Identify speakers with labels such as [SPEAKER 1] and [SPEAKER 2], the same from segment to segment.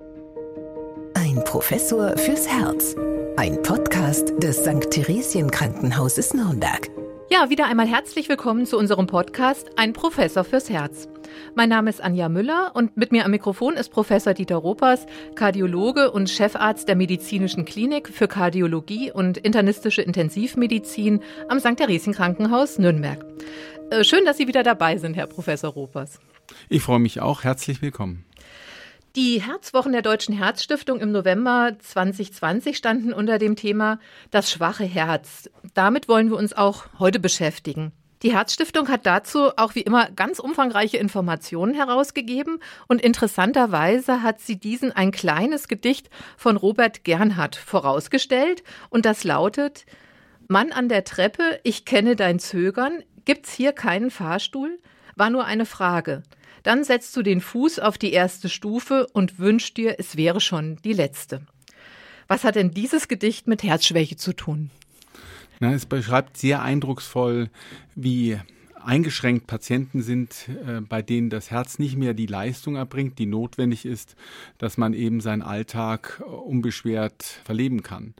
[SPEAKER 1] Ein Professor fürs Herz. Ein Podcast des St. Theresien Krankenhauses Nürnberg.
[SPEAKER 2] Ja, wieder einmal herzlich willkommen zu unserem Podcast Ein Professor fürs Herz. Mein Name ist Anja Müller und mit mir am Mikrofon ist Professor Dieter Ropers, Kardiologe und Chefarzt der Medizinischen Klinik für Kardiologie und internistische Intensivmedizin am St. Theresien Krankenhaus Nürnberg. Äh, schön, dass Sie wieder dabei sind, Herr Professor Ropers.
[SPEAKER 3] Ich freue mich auch. Herzlich willkommen.
[SPEAKER 2] Die Herzwochen der Deutschen Herzstiftung im November 2020 standen unter dem Thema Das schwache Herz. Damit wollen wir uns auch heute beschäftigen. Die Herzstiftung hat dazu auch wie immer ganz umfangreiche Informationen herausgegeben und interessanterweise hat sie diesen ein kleines Gedicht von Robert Gernhardt vorausgestellt und das lautet Mann an der Treppe, ich kenne dein Zögern, gibt's hier keinen Fahrstuhl? War nur eine Frage. Dann setzt du den Fuß auf die erste Stufe und wünschst dir, es wäre schon die letzte. Was hat denn dieses Gedicht mit Herzschwäche zu tun?
[SPEAKER 3] Na, es beschreibt sehr eindrucksvoll, wie eingeschränkt Patienten sind, äh, bei denen das Herz nicht mehr die Leistung erbringt, die notwendig ist, dass man eben seinen Alltag äh, unbeschwert verleben kann.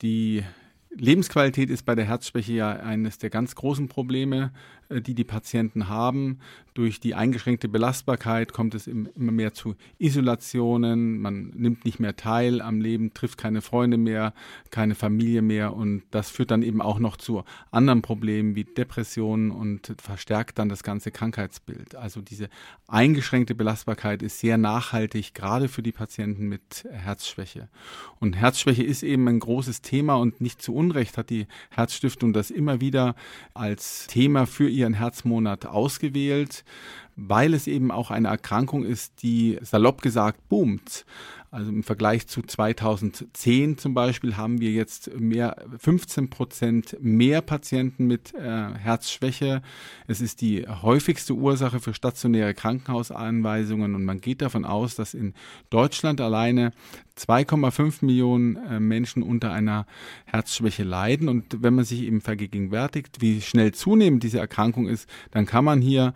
[SPEAKER 3] Die Lebensqualität ist bei der Herzschwäche ja eines der ganz großen Probleme, äh, die die Patienten haben. Durch die eingeschränkte Belastbarkeit kommt es immer mehr zu Isolationen. Man nimmt nicht mehr teil am Leben, trifft keine Freunde mehr, keine Familie mehr. Und das führt dann eben auch noch zu anderen Problemen wie Depressionen und verstärkt dann das ganze Krankheitsbild. Also diese eingeschränkte Belastbarkeit ist sehr nachhaltig, gerade für die Patienten mit Herzschwäche. Und Herzschwäche ist eben ein großes Thema und nicht zu Unrecht hat die Herzstiftung das immer wieder als Thema für ihren Herzmonat ausgewählt, weil es eben auch eine Erkrankung ist, die salopp gesagt boomt. Also im Vergleich zu 2010 zum Beispiel haben wir jetzt mehr 15 Prozent mehr Patienten mit äh, Herzschwäche. Es ist die häufigste Ursache für stationäre Krankenhauseinweisungen und man geht davon aus, dass in Deutschland alleine 2,5 Millionen äh, Menschen unter einer Herzschwäche leiden. Und wenn man sich eben vergegenwärtigt, wie schnell zunehmend diese Erkrankung ist, dann kann man hier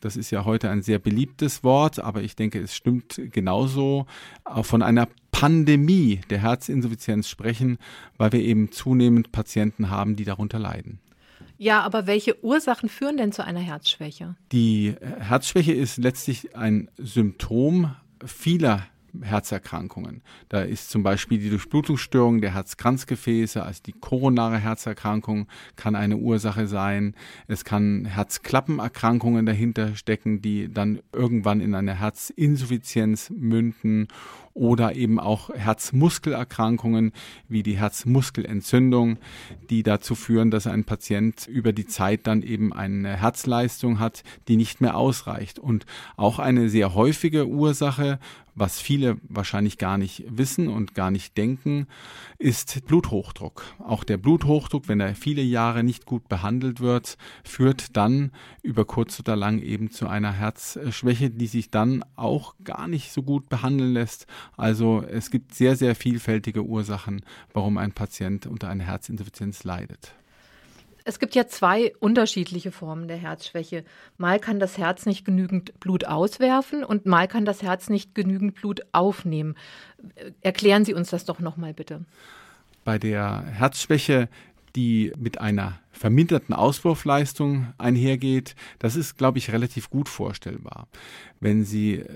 [SPEAKER 3] das ist ja heute ein sehr beliebtes Wort, aber ich denke, es stimmt genauso, auch von einer Pandemie der Herzinsuffizienz sprechen, weil wir eben zunehmend Patienten haben, die darunter leiden.
[SPEAKER 2] Ja, aber welche Ursachen führen denn zu einer Herzschwäche?
[SPEAKER 3] Die Herzschwäche ist letztlich ein Symptom vieler Herzerkrankungen. Da ist zum Beispiel die Durchblutungsstörung der Herzkranzgefäße, also die koronare Herzerkrankung kann eine Ursache sein. Es kann Herzklappenerkrankungen dahinter stecken, die dann irgendwann in eine Herzinsuffizienz münden oder eben auch Herzmuskelerkrankungen wie die Herzmuskelentzündung, die dazu führen, dass ein Patient über die Zeit dann eben eine Herzleistung hat, die nicht mehr ausreicht. Und auch eine sehr häufige Ursache, was viele wahrscheinlich gar nicht wissen und gar nicht denken, ist Bluthochdruck. Auch der Bluthochdruck, wenn er viele Jahre nicht gut behandelt wird, führt dann über kurz oder lang eben zu einer Herzschwäche, die sich dann auch gar nicht so gut behandeln lässt also es gibt sehr, sehr vielfältige Ursachen, warum ein Patient unter einer Herzinsuffizienz leidet.
[SPEAKER 2] Es gibt ja zwei unterschiedliche Formen der Herzschwäche. Mal kann das Herz nicht genügend Blut auswerfen und mal kann das Herz nicht genügend Blut aufnehmen. Erklären Sie uns das doch nochmal bitte.
[SPEAKER 3] Bei der Herzschwäche die mit einer verminderten Auswurfleistung einhergeht, das ist, glaube ich, relativ gut vorstellbar. Wenn Sie äh,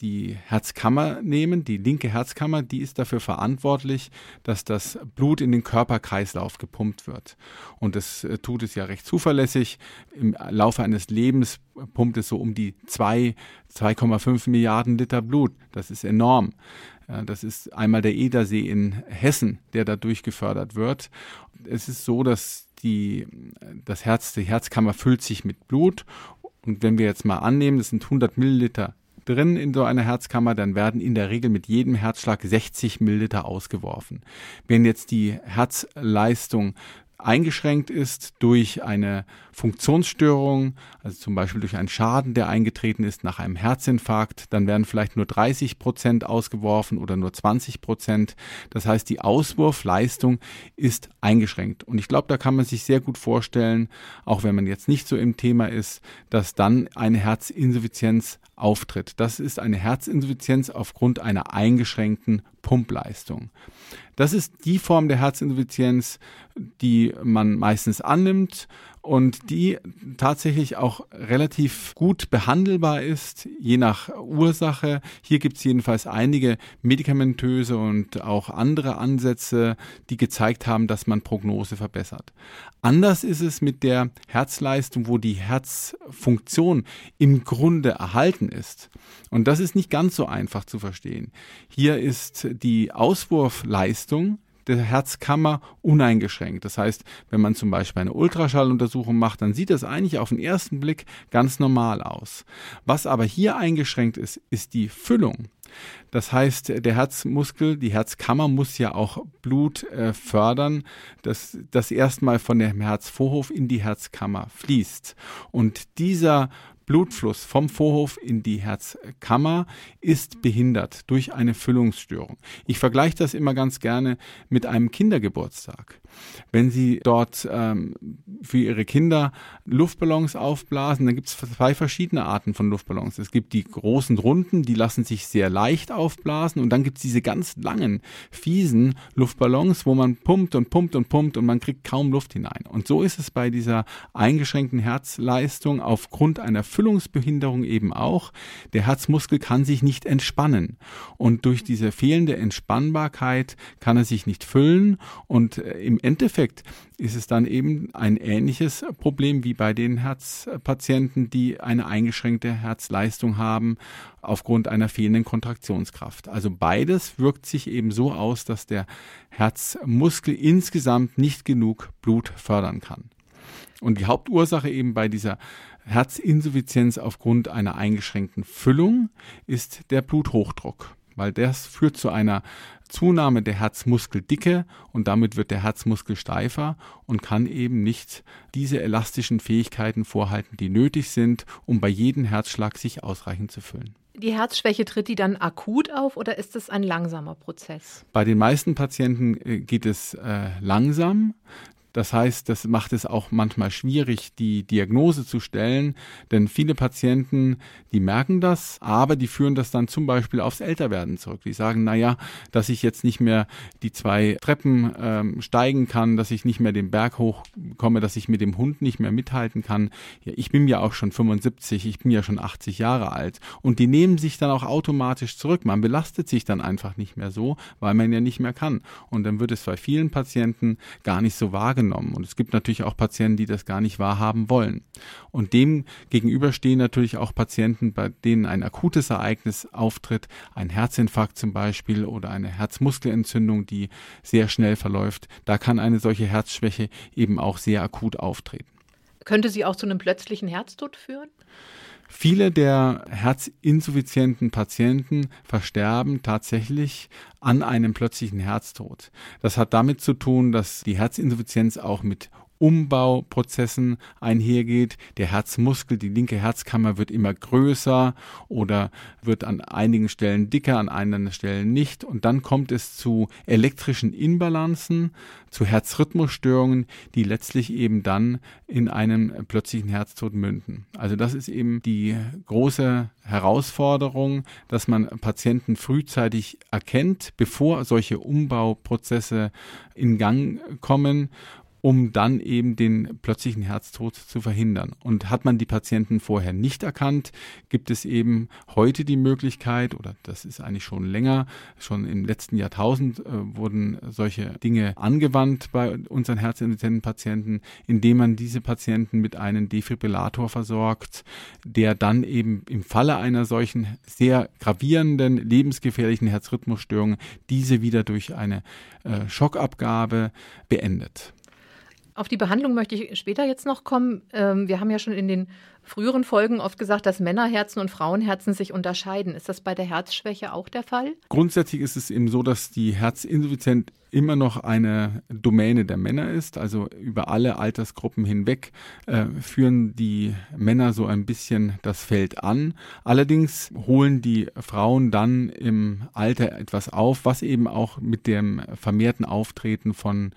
[SPEAKER 3] die Herzkammer nehmen, die linke Herzkammer, die ist dafür verantwortlich, dass das Blut in den Körperkreislauf gepumpt wird. Und das äh, tut es ja recht zuverlässig. Im Laufe eines Lebens pumpt es so um die 2, 2,5 Milliarden Liter Blut. Das ist enorm. Das ist einmal der Edersee in Hessen, der dadurch gefördert wird. Es ist so, dass die, das Herz, die Herzkammer füllt sich mit Blut. Und wenn wir jetzt mal annehmen, das sind 100 Milliliter drin in so einer Herzkammer, dann werden in der Regel mit jedem Herzschlag 60 Milliliter ausgeworfen. Wenn jetzt die Herzleistung eingeschränkt ist durch eine Funktionsstörung, also zum Beispiel durch einen Schaden, der eingetreten ist nach einem Herzinfarkt, dann werden vielleicht nur 30 Prozent ausgeworfen oder nur 20 Prozent. Das heißt, die Auswurfleistung ist eingeschränkt. Und ich glaube, da kann man sich sehr gut vorstellen, auch wenn man jetzt nicht so im Thema ist, dass dann eine Herzinsuffizienz auftritt. Das ist eine Herzinsuffizienz aufgrund einer eingeschränkten Pumpleistung. Das ist die Form der Herzinsuffizienz, die man meistens annimmt und die tatsächlich auch relativ gut behandelbar ist, je nach Ursache. Hier gibt es jedenfalls einige medikamentöse und auch andere Ansätze, die gezeigt haben, dass man Prognose verbessert. Anders ist es mit der Herzleistung, wo die Herzfunktion im Grunde erhalten ist. Und das ist nicht ganz so einfach zu verstehen. Hier ist die Auswurfleistung der Herzkammer uneingeschränkt. Das heißt, wenn man zum Beispiel eine Ultraschalluntersuchung macht, dann sieht das eigentlich auf den ersten Blick ganz normal aus. Was aber hier eingeschränkt ist, ist die Füllung. Das heißt, der Herzmuskel, die Herzkammer muss ja auch Blut äh, fördern, dass das erstmal von dem Herzvorhof in die Herzkammer fließt. Und dieser Blutfluss vom Vorhof in die Herzkammer ist behindert durch eine Füllungsstörung. Ich vergleiche das immer ganz gerne mit einem Kindergeburtstag. Wenn Sie dort ähm, für Ihre Kinder Luftballons aufblasen, dann gibt es zwei verschiedene Arten von Luftballons. Es gibt die großen runden, die lassen sich sehr leicht aufblasen und dann gibt es diese ganz langen, fiesen Luftballons, wo man pumpt und pumpt und pumpt und man kriegt kaum Luft hinein. Und so ist es bei dieser eingeschränkten Herzleistung aufgrund einer Füllungsbehinderung eben auch. Der Herzmuskel kann sich nicht entspannen. Und durch diese fehlende Entspannbarkeit kann er sich nicht füllen. Und äh, im Endeffekt ist es dann eben ein ähnliches Problem wie bei den Herzpatienten, die eine eingeschränkte Herzleistung haben aufgrund einer fehlenden Kontraktionskraft. Also beides wirkt sich eben so aus, dass der Herzmuskel insgesamt nicht genug Blut fördern kann. Und die Hauptursache eben bei dieser Herzinsuffizienz aufgrund einer eingeschränkten Füllung ist der Bluthochdruck, weil das führt zu einer Zunahme der Herzmuskeldicke und damit wird der Herzmuskel steifer und kann eben nicht diese elastischen Fähigkeiten vorhalten, die nötig sind, um bei jedem Herzschlag sich ausreichend zu füllen.
[SPEAKER 2] Die Herzschwäche tritt die dann akut auf oder ist es ein langsamer Prozess?
[SPEAKER 3] Bei den meisten Patienten äh, geht es äh, langsam. Das heißt, das macht es auch manchmal schwierig, die Diagnose zu stellen, denn viele Patienten, die merken das, aber die führen das dann zum Beispiel aufs Älterwerden zurück. Die sagen, na ja, dass ich jetzt nicht mehr die zwei Treppen ähm, steigen kann, dass ich nicht mehr den Berg hochkomme, dass ich mit dem Hund nicht mehr mithalten kann. Ja, ich bin ja auch schon 75, ich bin ja schon 80 Jahre alt. Und die nehmen sich dann auch automatisch zurück. Man belastet sich dann einfach nicht mehr so, weil man ja nicht mehr kann. Und dann wird es bei vielen Patienten gar nicht so wahrgenommen wahrgenommen. Und es gibt natürlich auch Patienten, die das gar nicht wahrhaben wollen. Und dem gegenüber stehen natürlich auch Patienten, bei denen ein akutes Ereignis auftritt, ein Herzinfarkt zum Beispiel oder eine Herzmuskelentzündung, die sehr schnell verläuft. Da kann eine solche Herzschwäche eben auch sehr akut auftreten.
[SPEAKER 2] Könnte sie auch zu einem plötzlichen Herztod führen?
[SPEAKER 3] Viele der herzinsuffizienten Patienten versterben tatsächlich an einem plötzlichen Herztod. Das hat damit zu tun, dass die Herzinsuffizienz auch mit Umbauprozessen einhergeht. Der Herzmuskel, die linke Herzkammer wird immer größer oder wird an einigen Stellen dicker, an anderen Stellen nicht. Und dann kommt es zu elektrischen Inbalanzen, zu Herzrhythmusstörungen, die letztlich eben dann in einem plötzlichen Herztod münden. Also das ist eben die große Herausforderung, dass man Patienten frühzeitig erkennt, bevor solche Umbauprozesse in Gang kommen um dann eben den plötzlichen Herztod zu verhindern. Und hat man die Patienten vorher nicht erkannt, gibt es eben heute die Möglichkeit, oder das ist eigentlich schon länger, schon im letzten Jahrtausend äh, wurden solche Dinge angewandt bei unseren herzintelligenten Patienten, indem man diese Patienten mit einem Defibrillator versorgt, der dann eben im Falle einer solchen sehr gravierenden, lebensgefährlichen Herzrhythmusstörung diese wieder durch eine äh, Schockabgabe beendet.
[SPEAKER 2] Auf die Behandlung möchte ich später jetzt noch kommen. Ähm, wir haben ja schon in den früheren Folgen oft gesagt, dass Männerherzen und Frauenherzen sich unterscheiden. Ist das bei der Herzschwäche auch der Fall?
[SPEAKER 3] Grundsätzlich ist es eben so, dass die Herzinsuffizienz immer noch eine Domäne der Männer ist. Also über alle Altersgruppen hinweg äh, führen die Männer so ein bisschen das Feld an. Allerdings holen die Frauen dann im Alter etwas auf, was eben auch mit dem vermehrten Auftreten von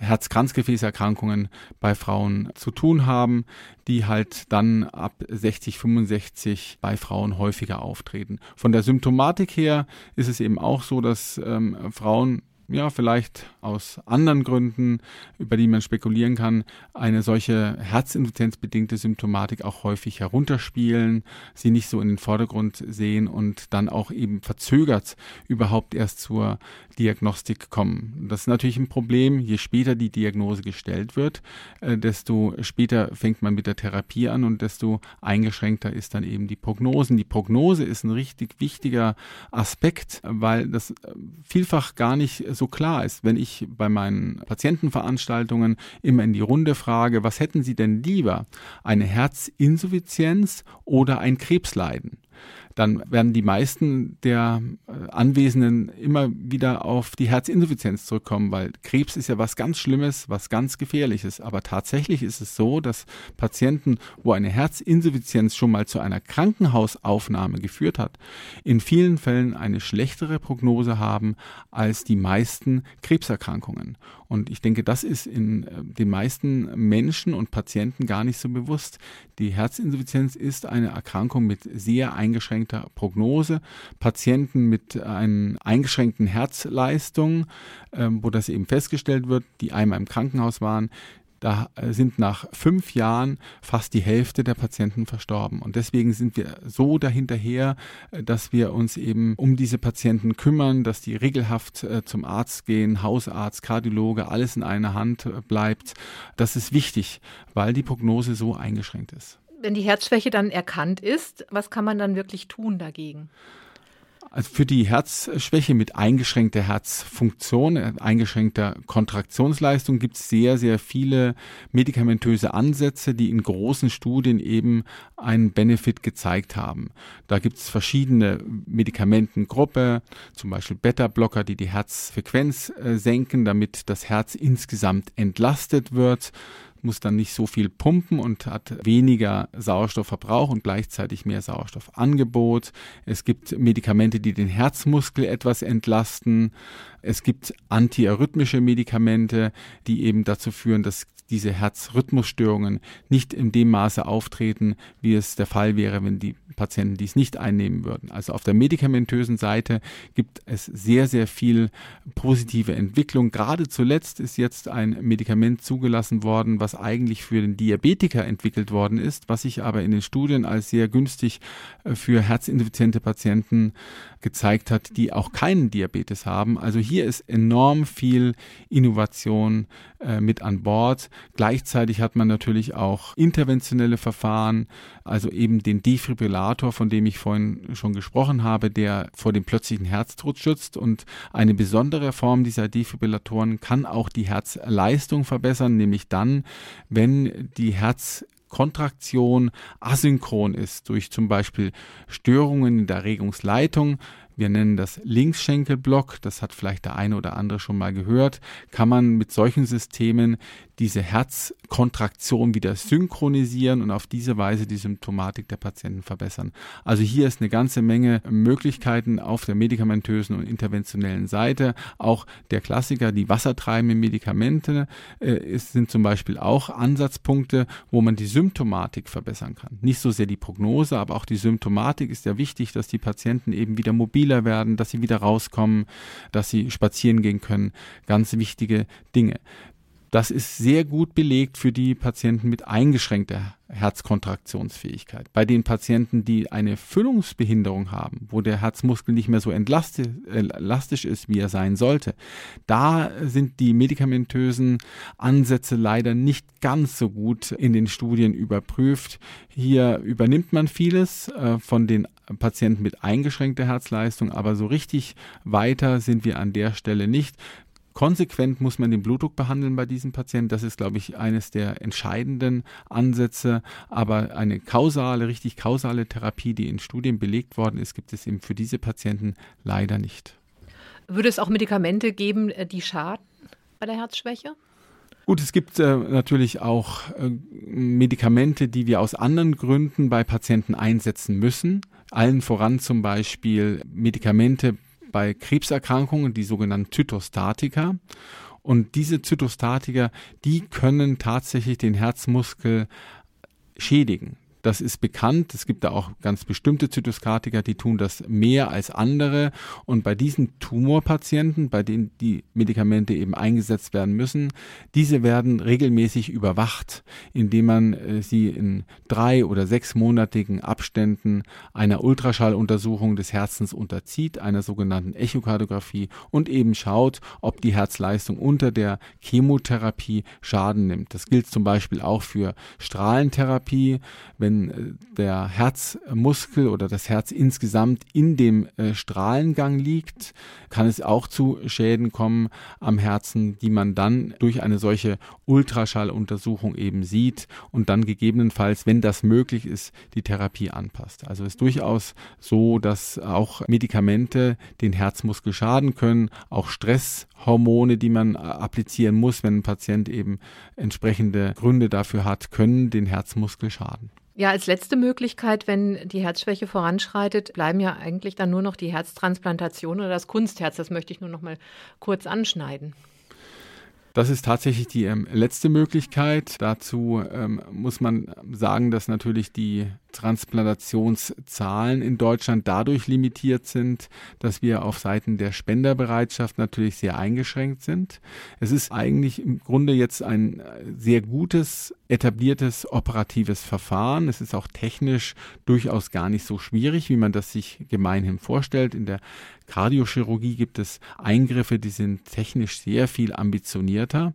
[SPEAKER 3] Herz-Kranzgefäßerkrankungen bei Frauen zu tun haben, die halt dann ab 60, 65 bei Frauen häufiger auftreten. Von der Symptomatik her ist es eben auch so, dass ähm, Frauen ja, vielleicht aus anderen Gründen, über die man spekulieren kann, eine solche herzinsuffizienzbedingte Symptomatik auch häufig herunterspielen, sie nicht so in den Vordergrund sehen und dann auch eben verzögert überhaupt erst zur Diagnostik kommen. Das ist natürlich ein Problem. Je später die Diagnose gestellt wird, äh, desto später fängt man mit der Therapie an und desto eingeschränkter ist dann eben die Prognosen. Die Prognose ist ein richtig wichtiger Aspekt, weil das äh, vielfach gar nicht so klar ist. Wenn ich bei meinen Patientenveranstaltungen immer in die Runde frage, was hätten Sie denn lieber? Eine Herzinsuffizienz oder ein Krebsleiden? Dann werden die meisten der äh, Anwesenden immer wieder auf die Herzinsuffizienz zurückkommen, weil Krebs ist ja was ganz Schlimmes, was ganz Gefährliches. Aber tatsächlich ist es so, dass Patienten, wo eine Herzinsuffizienz schon mal zu einer Krankenhausaufnahme geführt hat, in vielen Fällen eine schlechtere Prognose haben als die meisten Krebserkrankungen. Und ich denke, das ist in äh, den meisten Menschen und Patienten gar nicht so bewusst. Die Herzinsuffizienz ist eine Erkrankung mit sehr eingeschränkter Prognose. Patienten mit einer eingeschränkten Herzleistung, ähm, wo das eben festgestellt wird, die einmal im Krankenhaus waren, da äh, sind nach fünf Jahren fast die Hälfte der Patienten verstorben. Und deswegen sind wir so dahinterher, äh, dass wir uns eben um diese Patienten kümmern, dass die regelhaft äh, zum Arzt gehen, Hausarzt, Kardiologe, alles in einer Hand bleibt. Das ist wichtig, weil die Prognose so eingeschränkt ist.
[SPEAKER 2] Wenn die Herzschwäche dann erkannt ist, was kann man dann wirklich tun dagegen?
[SPEAKER 3] Also für die Herzschwäche mit eingeschränkter Herzfunktion, äh, eingeschränkter Kontraktionsleistung gibt es sehr, sehr viele medikamentöse Ansätze, die in großen Studien eben einen Benefit gezeigt haben. Da gibt es verschiedene Medikamentengruppe, zum Beispiel Beta-Blocker, die die Herzfrequenz äh, senken, damit das Herz insgesamt entlastet wird muss dann nicht so viel pumpen und hat weniger Sauerstoffverbrauch und gleichzeitig mehr Sauerstoffangebot. Es gibt Medikamente, die den Herzmuskel etwas entlasten. Es gibt antiarrhythmische Medikamente, die eben dazu führen, dass diese Herzrhythmusstörungen nicht in dem Maße auftreten, wie es der Fall wäre, wenn die Patienten dies nicht einnehmen würden. Also auf der medikamentösen Seite gibt es sehr, sehr viel positive Entwicklung. Gerade zuletzt ist jetzt ein Medikament zugelassen worden, was eigentlich für den Diabetiker entwickelt worden ist, was sich aber in den Studien als sehr günstig äh, für herzinsuffiziente Patienten gezeigt hat, die auch keinen Diabetes haben. Also hier ist enorm viel Innovation äh, mit an Bord. Gleichzeitig hat man natürlich auch interventionelle Verfahren, also eben den Defibrillator, von dem ich vorhin schon gesprochen habe, der vor dem plötzlichen Herztod schützt. Und eine besondere Form dieser Defibrillatoren kann auch die Herzleistung verbessern, nämlich dann, wenn die Herz Kontraktion asynchron ist durch zum Beispiel Störungen in der Regungsleitung, wir nennen das Linksschenkelblock, das hat vielleicht der eine oder andere schon mal gehört, kann man mit solchen Systemen diese Herzkontraktion wieder synchronisieren und auf diese Weise die Symptomatik der Patienten verbessern. Also hier ist eine ganze Menge Möglichkeiten auf der medikamentösen und interventionellen Seite. Auch der Klassiker, die wassertreibenden Medikamente, äh, sind zum Beispiel auch Ansatzpunkte, wo man die Symptomatik verbessern kann. Nicht so sehr die Prognose, aber auch die Symptomatik ist ja wichtig, dass die Patienten eben wieder mobiler werden, dass sie wieder rauskommen, dass sie spazieren gehen können. Ganz wichtige Dinge. Das ist sehr gut belegt für die Patienten mit eingeschränkter Herzkontraktionsfähigkeit. Bei den Patienten, die eine Füllungsbehinderung haben, wo der Herzmuskel nicht mehr so elastisch ist, wie er sein sollte, da sind die medikamentösen Ansätze leider nicht ganz so gut in den Studien überprüft. Hier übernimmt man vieles äh, von den Patienten mit eingeschränkter Herzleistung, aber so richtig weiter sind wir an der Stelle nicht. Konsequent muss man den Blutdruck behandeln bei diesem Patienten. Das ist, glaube ich, eines der entscheidenden Ansätze. Aber eine kausale, richtig kausale Therapie, die in Studien belegt worden ist, gibt es eben für diese Patienten leider nicht.
[SPEAKER 2] Würde es auch Medikamente geben, äh, die schaden bei der Herzschwäche?
[SPEAKER 3] Gut, es gibt äh, natürlich auch äh, Medikamente, die wir aus anderen Gründen bei Patienten einsetzen müssen. Allen voran zum Beispiel Medikamente bei Krebserkrankungen, die sogenannten Zytostatika. Und diese Zytostatika, die können tatsächlich den Herzmuskel schädigen. Das ist bekannt. Es gibt da auch ganz bestimmte Zytoskatika, die tun das mehr als andere. Und bei diesen Tumorpatienten, bei denen die Medikamente eben eingesetzt werden müssen, diese werden regelmäßig überwacht, indem man äh, sie in drei oder sechsmonatigen Abständen einer Ultraschalluntersuchung des Herzens unterzieht, einer sogenannten Echokardiographie und eben schaut, ob die Herzleistung unter der Chemotherapie Schaden nimmt. Das gilt zum Beispiel auch für Strahlentherapie. Wenn wenn äh, der Herzmuskel oder das Herz insgesamt in dem äh, Strahlengang liegt, kann es auch zu Schäden kommen am Herzen, die man dann durch eine solche Ultraschalluntersuchung eben sieht und dann gegebenenfalls, wenn das möglich ist, die Therapie anpasst. Also es ist durchaus so, dass auch Medikamente den Herzmuskel schaden können, auch Stresshormone, die man äh, applizieren muss, wenn ein Patient eben entsprechende Gründe dafür hat, können den Herzmuskel schaden.
[SPEAKER 2] Ja, als letzte Möglichkeit, wenn die Herzschwäche voranschreitet, bleiben ja eigentlich dann nur noch die Herztransplantation oder das Kunstherz. Das möchte ich nur noch mal kurz anschneiden.
[SPEAKER 3] Das ist tatsächlich die ähm, letzte Möglichkeit. Dazu ähm, muss man sagen, dass natürlich die Transplantationszahlen in Deutschland dadurch limitiert sind, dass wir auf Seiten der Spenderbereitschaft natürlich sehr eingeschränkt sind. Es ist eigentlich im Grunde jetzt ein sehr gutes, etabliertes operatives Verfahren. Es ist auch technisch durchaus gar nicht so schwierig, wie man das sich gemeinhin vorstellt. In der Kardiochirurgie gibt es Eingriffe, die sind technisch sehr viel ambitionierter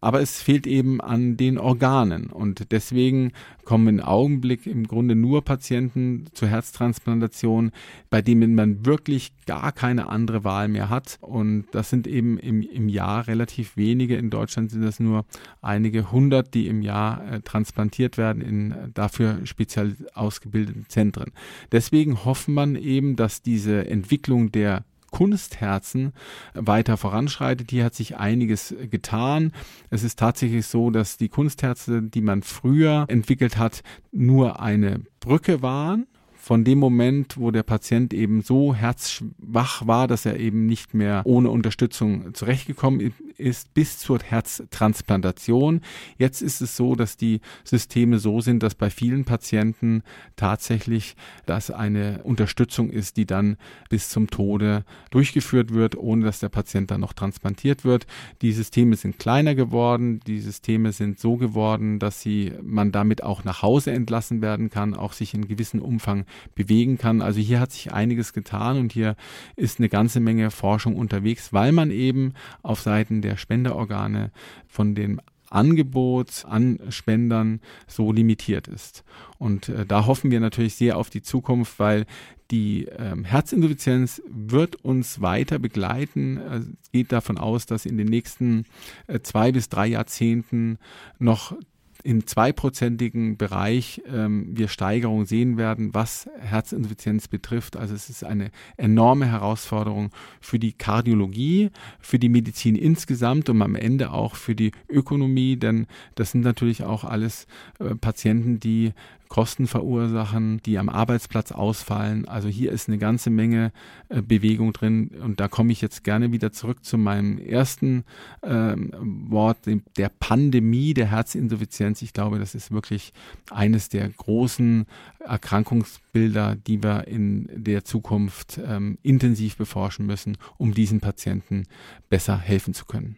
[SPEAKER 3] aber es fehlt eben an den Organen und deswegen kommen im Augenblick im Grunde nur Patienten zur Herztransplantation, bei denen man wirklich gar keine andere Wahl mehr hat und das sind eben im, im Jahr relativ wenige. In Deutschland sind das nur einige hundert, die im Jahr äh, transplantiert werden in dafür speziell ausgebildeten Zentren. Deswegen hofft man eben, dass diese Entwicklung der Kunstherzen weiter voranschreitet. Hier hat sich einiges getan. Es ist tatsächlich so, dass die Kunstherze, die man früher entwickelt hat, nur eine Brücke waren von dem Moment, wo der Patient eben so herzschwach war, dass er eben nicht mehr ohne Unterstützung zurechtgekommen ist, bis zur Herztransplantation. Jetzt ist es so, dass die Systeme so sind, dass bei vielen Patienten tatsächlich das eine Unterstützung ist, die dann bis zum Tode durchgeführt wird, ohne dass der Patient dann noch transplantiert wird. Die Systeme sind kleiner geworden, die Systeme sind so geworden, dass sie man damit auch nach Hause entlassen werden kann, auch sich in gewissem Umfang bewegen kann. Also hier hat sich einiges getan und hier ist eine ganze Menge Forschung unterwegs, weil man eben auf Seiten der Spenderorgane von dem Angebot an Spendern so limitiert ist. Und äh, da hoffen wir natürlich sehr auf die Zukunft, weil die ähm, Herzinsuffizienz wird uns weiter begleiten. Es geht davon aus, dass in den nächsten äh, zwei bis drei Jahrzehnten noch im zweiprozentigen Bereich ähm, wir Steigerungen sehen werden, was Herzinsuffizienz betrifft. Also es ist eine enorme Herausforderung für die Kardiologie, für die Medizin insgesamt und am Ende auch für die Ökonomie, denn das sind natürlich auch alles äh, Patienten, die Kosten verursachen, die am Arbeitsplatz ausfallen. Also hier ist eine ganze Menge äh, Bewegung drin und da komme ich jetzt gerne wieder zurück zu meinem ersten ähm, Wort, dem, der Pandemie der Herzinsuffizienz. Ich glaube, das ist wirklich eines der großen Erkrankungsbilder, die wir in der Zukunft ähm, intensiv beforschen müssen, um diesen Patienten besser helfen zu können.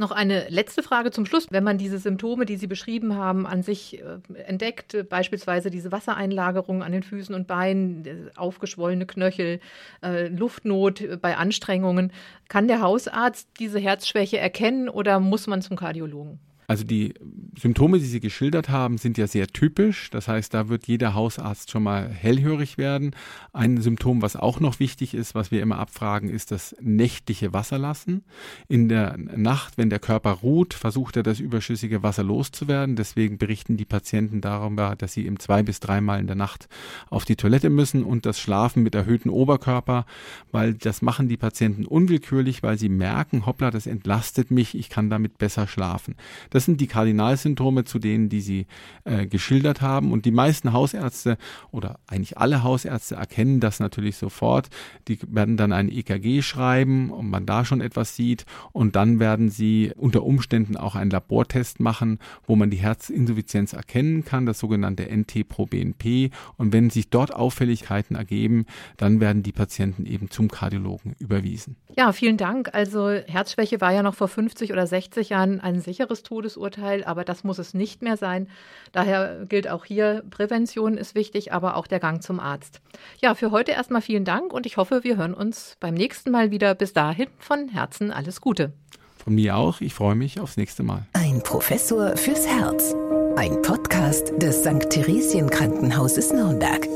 [SPEAKER 2] Noch eine letzte Frage zum Schluss. Wenn man diese Symptome, die Sie beschrieben haben, an sich äh, entdeckt, beispielsweise diese Wassereinlagerung an den Füßen und Beinen, aufgeschwollene Knöchel, äh, Luftnot bei Anstrengungen, kann der Hausarzt diese Herzschwäche erkennen oder muss man zum Kardiologen?
[SPEAKER 3] Also die Symptome, die Sie geschildert haben, sind ja sehr typisch. Das heißt, da wird jeder Hausarzt schon mal hellhörig werden. Ein Symptom, was auch noch wichtig ist, was wir immer abfragen, ist das nächtliche Wasserlassen. In der Nacht, wenn der Körper ruht, versucht er das überschüssige Wasser loszuwerden. Deswegen berichten die Patienten darüber, dass sie im zwei bis dreimal in der Nacht auf die Toilette müssen und das Schlafen mit erhöhtem Oberkörper, weil das machen die Patienten unwillkürlich, weil sie merken, hoppla, das entlastet mich, ich kann damit besser schlafen. Das das sind die Kardinalsymptome zu denen, die Sie äh, geschildert haben. Und die meisten Hausärzte oder eigentlich alle Hausärzte erkennen das natürlich sofort. Die werden dann ein EKG schreiben und man da schon etwas sieht. Und dann werden sie unter Umständen auch einen Labortest machen, wo man die Herzinsuffizienz erkennen kann, das sogenannte NT-proBNP. Und wenn sich dort Auffälligkeiten ergeben, dann werden die Patienten eben zum Kardiologen überwiesen.
[SPEAKER 2] Ja, vielen Dank. Also Herzschwäche war ja noch vor 50 oder 60 Jahren ein sicheres Todes Todesurteil, aber das muss es nicht mehr sein. Daher gilt auch hier, Prävention ist wichtig, aber auch der Gang zum Arzt. Ja, für heute erstmal vielen Dank und ich hoffe, wir hören uns beim nächsten Mal wieder. Bis dahin von Herzen alles Gute.
[SPEAKER 3] Von mir auch. Ich freue mich aufs nächste Mal.
[SPEAKER 1] Ein Professor fürs Herz. Ein Podcast des St. Theresien Krankenhauses Nürnberg.